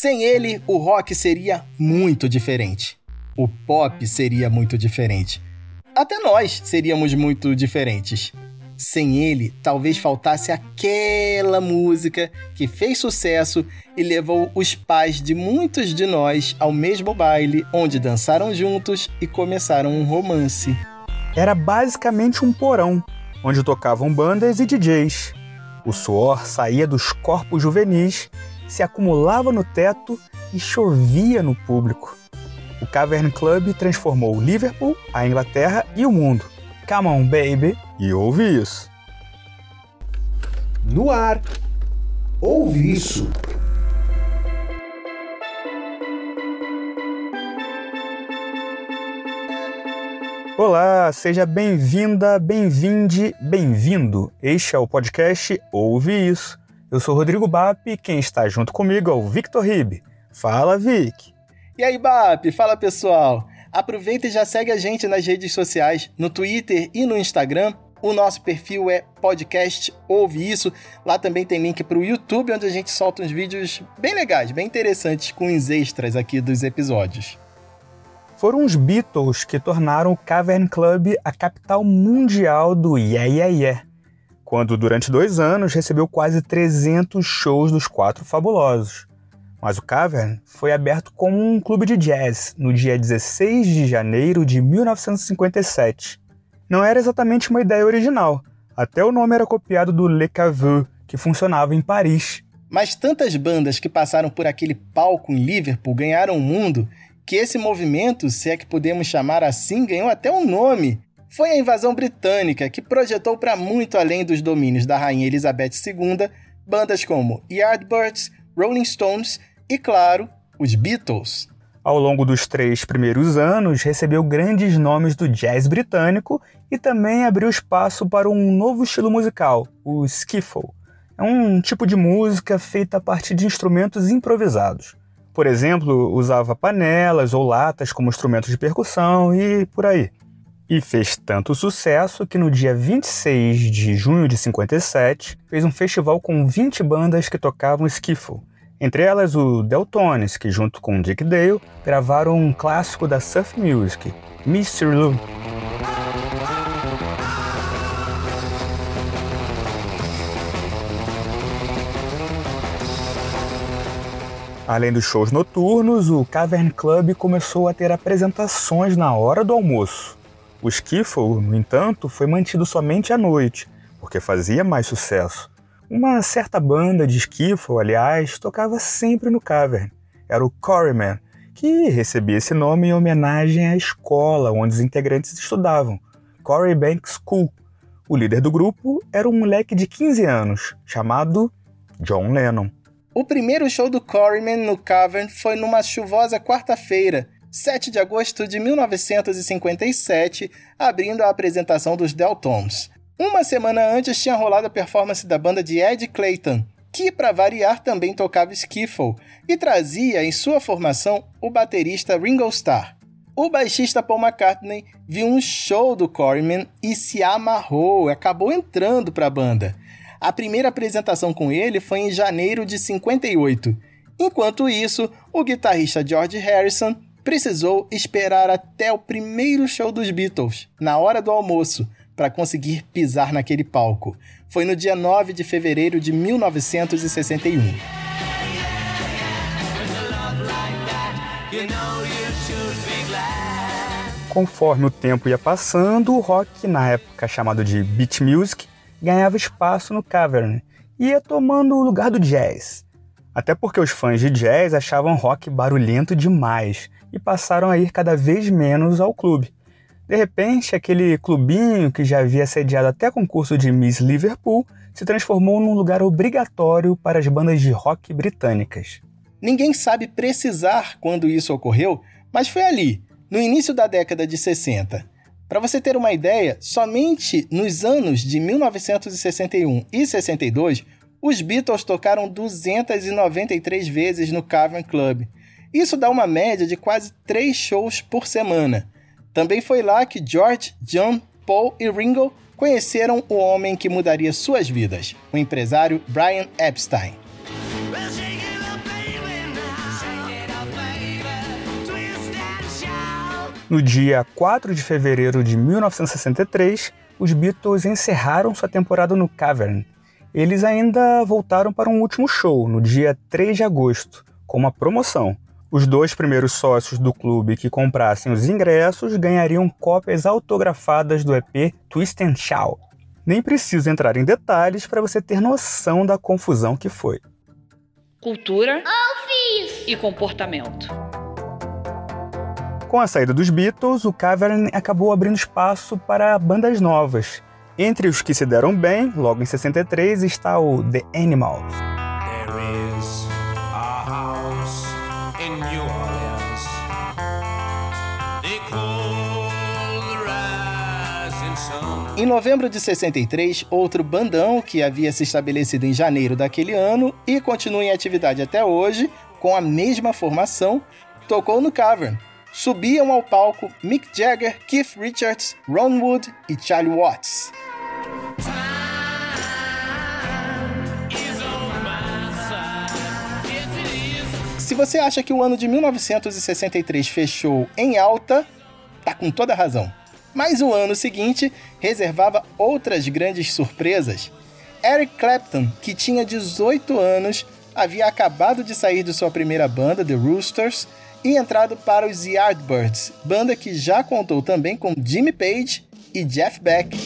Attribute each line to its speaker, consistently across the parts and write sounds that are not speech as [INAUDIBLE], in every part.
Speaker 1: Sem ele, o rock seria muito diferente. O pop seria muito diferente. Até nós seríamos muito diferentes. Sem ele, talvez faltasse aquela música que fez sucesso e levou os pais de muitos de nós ao mesmo baile, onde dançaram juntos e começaram um romance.
Speaker 2: Era basicamente um porão, onde tocavam bandas e DJs. O suor saía dos corpos juvenis, se acumulava no teto e chovia no público. O Cavern Club transformou Liverpool, a Inglaterra e o mundo. Come on, baby! E ouve isso.
Speaker 3: No ar, ouve isso.
Speaker 2: Olá, seja bem-vinda, bem-vinde, bem-vindo. Este é o podcast Ouve Isso. Eu sou Rodrigo Bap e quem está junto comigo é o Victor Ribe. Fala, Vic!
Speaker 1: E aí, Bap, fala pessoal! Aproveita e já segue a gente nas redes sociais, no Twitter e no Instagram. O nosso perfil é podcast Ouve Isso. Lá também tem link para o YouTube, onde a gente solta uns vídeos bem legais, bem interessantes, com os extras aqui dos episódios.
Speaker 2: Foram os Beatles que tornaram o Cavern Club a capital mundial do Yeah Yeah Yeah, quando durante dois anos recebeu quase 300 shows dos Quatro Fabulosos. Mas o Cavern foi aberto como um clube de jazz no dia 16 de janeiro de 1957. Não era exatamente uma ideia original, até o nome era copiado do Le Caveux, que funcionava em Paris.
Speaker 1: Mas tantas bandas que passaram por aquele palco em Liverpool ganharam o mundo que esse movimento, se é que podemos chamar assim, ganhou até um nome. Foi a invasão britânica que projetou para muito além dos domínios da Rainha Elizabeth II bandas como Yardbirds, Rolling Stones e, claro, os Beatles.
Speaker 2: Ao longo dos três primeiros anos, recebeu grandes nomes do jazz britânico e também abriu espaço para um novo estilo musical, o skiffle. É um tipo de música feita a partir de instrumentos improvisados. Por exemplo, usava panelas ou latas como instrumentos de percussão e por aí. E fez tanto sucesso que no dia 26 de junho de 57 fez um festival com 20 bandas que tocavam skiffle. Entre elas o Deltones, que junto com Dick Dale gravaram um clássico da surf music, Mr. Lou. Além dos shows noturnos, o Cavern Club começou a ter apresentações na hora do almoço. O skiffle, no entanto, foi mantido somente à noite, porque fazia mais sucesso. Uma certa banda de skiffle, aliás, tocava sempre no Cavern. Era o Quarrymen, que recebia esse nome em homenagem à escola onde os integrantes estudavam, Corey Bank School. O líder do grupo era um moleque de 15 anos, chamado John Lennon.
Speaker 1: O primeiro show do Quarrymen no Cavern foi numa chuvosa quarta-feira, 7 de agosto de 1957, abrindo a apresentação dos Deltones. Uma semana antes tinha rolado a performance da banda de Ed Clayton, que, para variar, também tocava skiffle e trazia em sua formação o baterista Ringo Starr. O baixista Paul McCartney viu um show do Quarrymen e se amarrou, acabou entrando para a banda. A primeira apresentação com ele foi em janeiro de 58. Enquanto isso, o guitarrista George Harrison precisou esperar até o primeiro show dos Beatles, na hora do almoço, para conseguir pisar naquele palco. Foi no dia 9 de fevereiro de 1961.
Speaker 2: Conforme o tempo ia passando, o rock, na época chamado de beat music, ganhava espaço no Cavern e ia tomando o lugar do jazz. Até porque os fãs de jazz achavam rock barulhento demais e passaram a ir cada vez menos ao clube. De repente, aquele clubinho que já havia sediado até concurso de Miss Liverpool se transformou num lugar obrigatório para as bandas de rock britânicas.
Speaker 1: Ninguém sabe precisar quando isso ocorreu, mas foi ali, no início da década de 60. Para você ter uma ideia, somente nos anos de 1961 e 62, os Beatles tocaram 293 vezes no Cavern Club. Isso dá uma média de quase três shows por semana. Também foi lá que George, John, Paul e Ringo conheceram o homem que mudaria suas vidas, o empresário Brian Epstein.
Speaker 2: No dia 4 de fevereiro de 1963, os Beatles encerraram sua temporada no Cavern. Eles ainda voltaram para um último show, no dia 3 de agosto, com uma promoção. Os dois primeiros sócios do clube que comprassem os ingressos ganhariam cópias autografadas do EP Twist and Shout. Nem preciso entrar em detalhes para você ter noção da confusão que foi.
Speaker 4: Cultura e comportamento.
Speaker 2: Com a saída dos Beatles, o Cavern acabou abrindo espaço para bandas novas. Entre os que se deram bem, logo em 63, está o The Animals.
Speaker 1: Em novembro de 63, outro bandão que havia se estabelecido em janeiro daquele ano e continua em atividade até hoje, com a mesma formação, tocou no Cavern. Subiam ao palco Mick Jagger, Keith Richards, Ron Wood e Charlie Watts. Se você acha que o ano de 1963 fechou em alta, tá com toda razão. Mas o ano seguinte reservava outras grandes surpresas. Eric Clapton, que tinha 18 anos, havia acabado de sair de sua primeira banda, The Roosters, e entrado para os Yardbirds, banda que já contou também com Jimmy Page e Jeff Beck.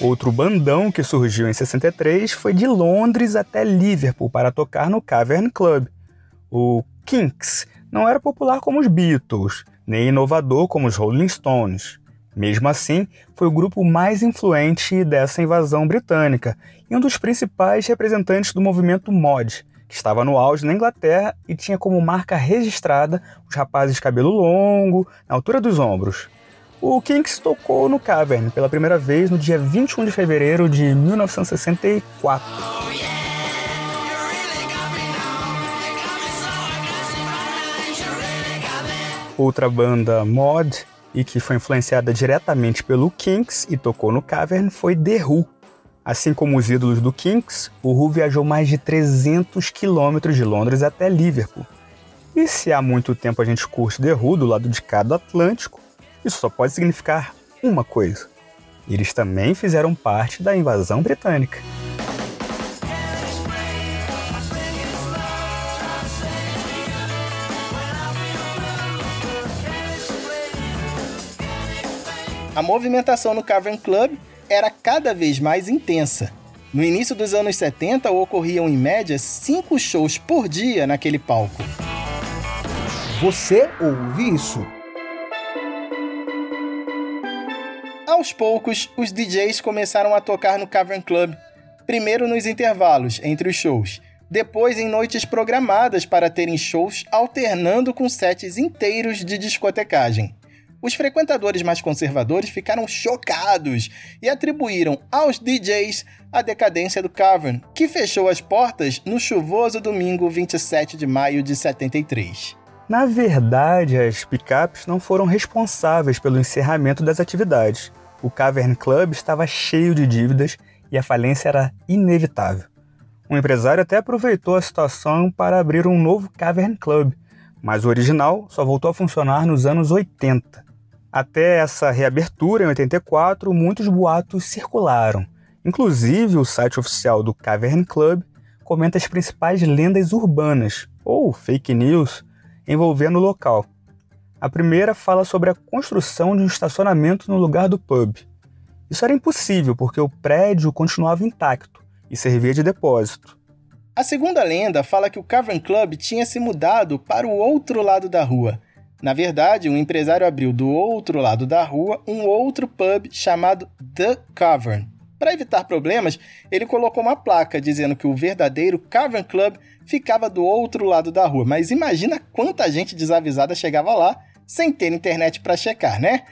Speaker 2: Outro bandão que surgiu em 63 foi de Londres até Liverpool para tocar no Cavern Club. O Kinks não era popular como os Beatles, nem inovador como os Rolling Stones. Mesmo assim, foi o grupo mais influente dessa invasão britânica e um dos principais representantes do movimento mod, que estava no auge na Inglaterra e tinha como marca registrada os rapazes cabelo longo, na altura dos ombros. O Kinks tocou no Cavern pela primeira vez no dia 21 de fevereiro de 1964. Outra banda mod e que foi influenciada diretamente pelo Kinks e tocou no Cavern foi The Who. Assim como os ídolos do Kinks, o Who viajou mais de 300 quilômetros de Londres até Liverpool. E se há muito tempo a gente curte The Who do lado de cá do Atlântico, isso só pode significar uma coisa: eles também fizeram parte da invasão britânica.
Speaker 1: A movimentação no Cavern Club era cada vez mais intensa. No início dos anos 70, ocorriam em média cinco shows por dia naquele palco.
Speaker 3: Você ouve isso?
Speaker 1: Aos poucos, os DJs começaram a tocar no Cavern Club, primeiro nos intervalos entre os shows, depois em noites programadas para terem shows alternando com sets inteiros de discotecagem. Os frequentadores mais conservadores ficaram chocados e atribuíram aos DJs a decadência do Cavern, que fechou as portas no chuvoso domingo 27 de maio de 73.
Speaker 2: Na verdade, as picapes não foram responsáveis pelo encerramento das atividades o Cavern Club estava cheio de dívidas e a falência era inevitável. Um empresário até aproveitou a situação para abrir um novo Cavern Club, mas o original só voltou a funcionar nos anos 80. Até essa reabertura, em 84, muitos boatos circularam. Inclusive, o site oficial do Cavern Club comenta as principais lendas urbanas, ou fake news, envolvendo o local. A primeira fala sobre a construção de um estacionamento no lugar do pub. Isso era impossível porque o prédio continuava intacto e servia de depósito.
Speaker 1: A segunda lenda fala que o Cavern Club tinha se mudado para o outro lado da rua. Na verdade, um empresário abriu do outro lado da rua um outro pub chamado The Cavern. Para evitar problemas, ele colocou uma placa dizendo que o verdadeiro Cavern Club ficava do outro lado da rua. Mas imagina quanta gente desavisada chegava lá sem ter internet para checar, né?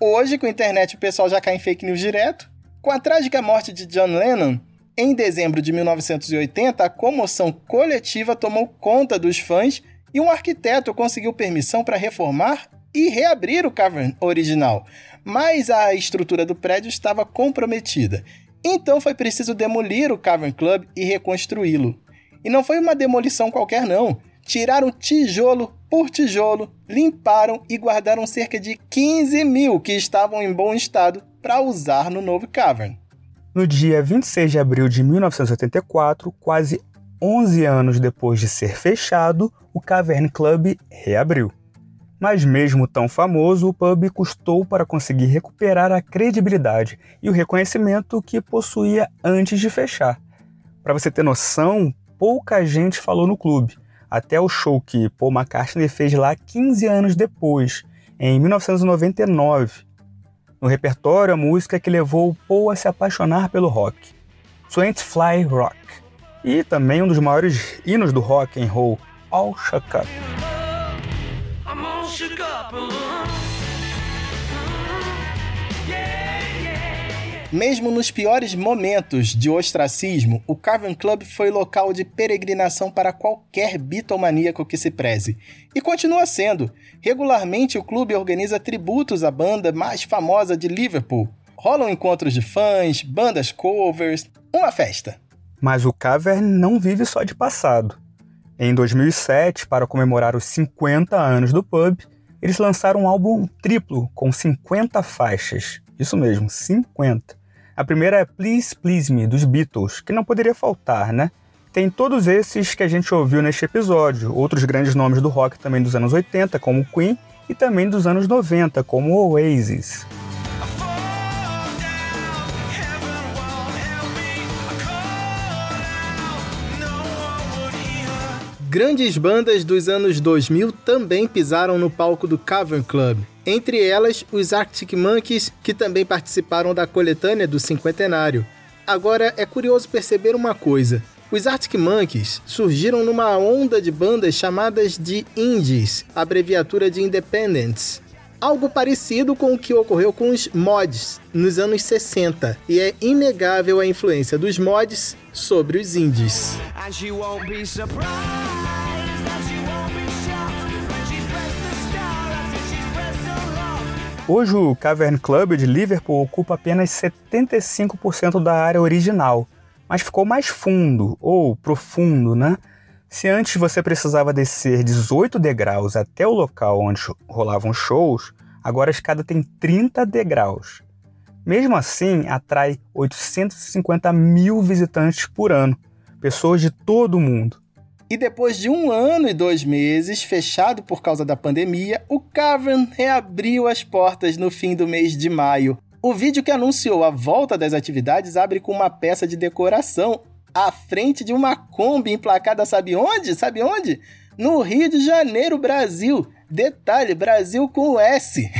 Speaker 1: Hoje, com a internet, o pessoal já cai em fake news direto. Com a trágica morte de John Lennon, em dezembro de 1980, a comoção coletiva tomou conta dos fãs e um arquiteto conseguiu permissão para reformar e reabrir o Cavern original, mas a estrutura do prédio estava comprometida. Então foi preciso demolir o Cavern Club e reconstruí-lo. E não foi uma demolição qualquer, não. Tiraram tijolo por tijolo, limparam e guardaram cerca de 15 mil que estavam em bom estado para usar no novo Cavern.
Speaker 2: No dia 26 de abril de 1984, quase 11 anos depois de ser fechado, o Cavern Club reabriu. Mas, mesmo tão famoso, o pub custou para conseguir recuperar a credibilidade e o reconhecimento que possuía antes de fechar. Para você ter noção, pouca gente falou no clube, até o show que Paul McCartney fez lá 15 anos depois, em 1999. No repertório, a música que levou Paul a se apaixonar pelo rock, Twenty Fly Rock, e também um dos maiores hinos do rock and roll, All Shook Up.
Speaker 1: Mesmo nos piores momentos de ostracismo, o Cavern Club foi local de peregrinação para qualquer bitomaníaco que se preze. E continua sendo. Regularmente o clube organiza tributos à banda mais famosa de Liverpool. Rolam encontros de fãs, bandas covers, uma festa.
Speaker 2: Mas o Cavern não vive só de passado. Em 2007, para comemorar os 50 anos do pub, eles lançaram um álbum triplo com 50 faixas. Isso mesmo, 50. A primeira é Please Please Me, dos Beatles, que não poderia faltar, né? Tem todos esses que a gente ouviu neste episódio, outros grandes nomes do rock também dos anos 80, como Queen, e também dos anos 90, como Oasis.
Speaker 1: Grandes bandas dos anos 2000 também pisaram no palco do Cavern Club. Entre elas, os Arctic Monkeys, que também participaram da coletânea do cinquentenário. Agora, é curioso perceber uma coisa. Os Arctic Monkeys surgiram numa onda de bandas chamadas de Indies, abreviatura de Independents. Algo parecido com o que ocorreu com os mods nos anos 60, e é inegável a influência dos mods sobre os indies.
Speaker 2: Hoje o Cavern Club de Liverpool ocupa apenas 75% da área original, mas ficou mais fundo, ou profundo, né? Se antes você precisava descer 18 degraus até o local onde rolavam shows, agora a escada tem 30 degraus. Mesmo assim, atrai 850 mil visitantes por ano, pessoas de todo o mundo.
Speaker 1: E depois de um ano e dois meses fechado por causa da pandemia, o Cavern reabriu as portas no fim do mês de maio. O vídeo que anunciou a volta das atividades abre com uma peça de decoração à frente de uma Kombi emplacada, sabe onde? Sabe onde? No Rio de Janeiro, Brasil. Detalhe: Brasil com S.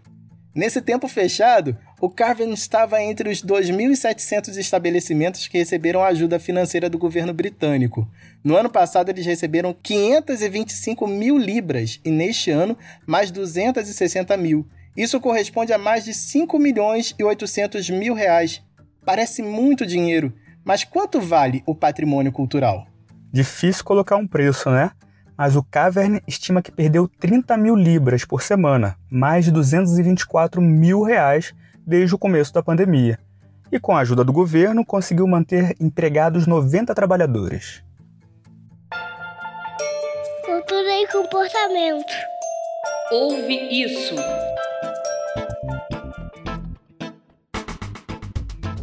Speaker 1: [LAUGHS] Nesse tempo fechado, o Carven estava entre os 2.700 estabelecimentos que receberam ajuda financeira do governo britânico. No ano passado, eles receberam 525 mil libras e neste ano, mais 260 mil. Isso corresponde a mais de 5 milhões e 800 mil reais. Parece muito dinheiro, mas quanto vale o patrimônio cultural?
Speaker 2: Difícil colocar um preço, né? Mas o Cavern estima que perdeu 30 mil libras por semana, mais de 224 mil reais desde o começo da pandemia, e com a ajuda do governo conseguiu manter empregados 90 trabalhadores.
Speaker 5: Cultura e comportamento.
Speaker 4: Ouve isso.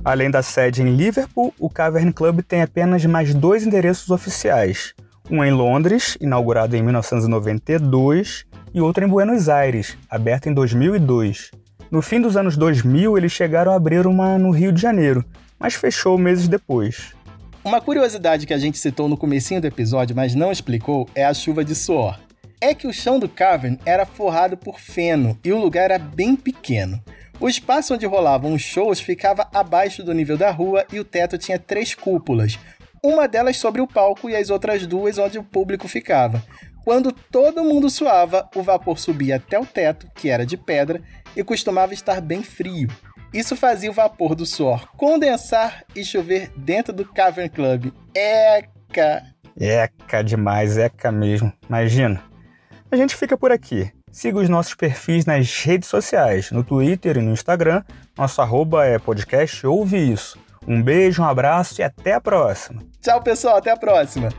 Speaker 2: Além da sede em Liverpool, o Cavern Club tem apenas mais dois endereços oficiais: um em Londres, inaugurado em 1992, e outro em Buenos Aires, aberto em 2002. No fim dos anos 2000, eles chegaram a abrir uma no Rio de Janeiro, mas fechou meses depois.
Speaker 1: Uma curiosidade que a gente citou no comecinho do episódio, mas não explicou, é a chuva de suor. É que o chão do Cavern era forrado por feno e o lugar era bem pequeno. O espaço onde rolavam os shows ficava abaixo do nível da rua e o teto tinha três cúpulas, uma delas sobre o palco e as outras duas onde o público ficava. Quando todo mundo suava, o vapor subia até o teto, que era de pedra, e costumava estar bem frio. Isso fazia o vapor do suor condensar e chover dentro do Cavern Club. Eca!
Speaker 2: Eca demais, eca mesmo. Imagina. A gente fica por aqui. Siga os nossos perfis nas redes sociais, no Twitter e no Instagram. Nosso arroba é podcast Ouve Isso. Um beijo, um abraço e até a próxima.
Speaker 1: Tchau, pessoal, até a próxima.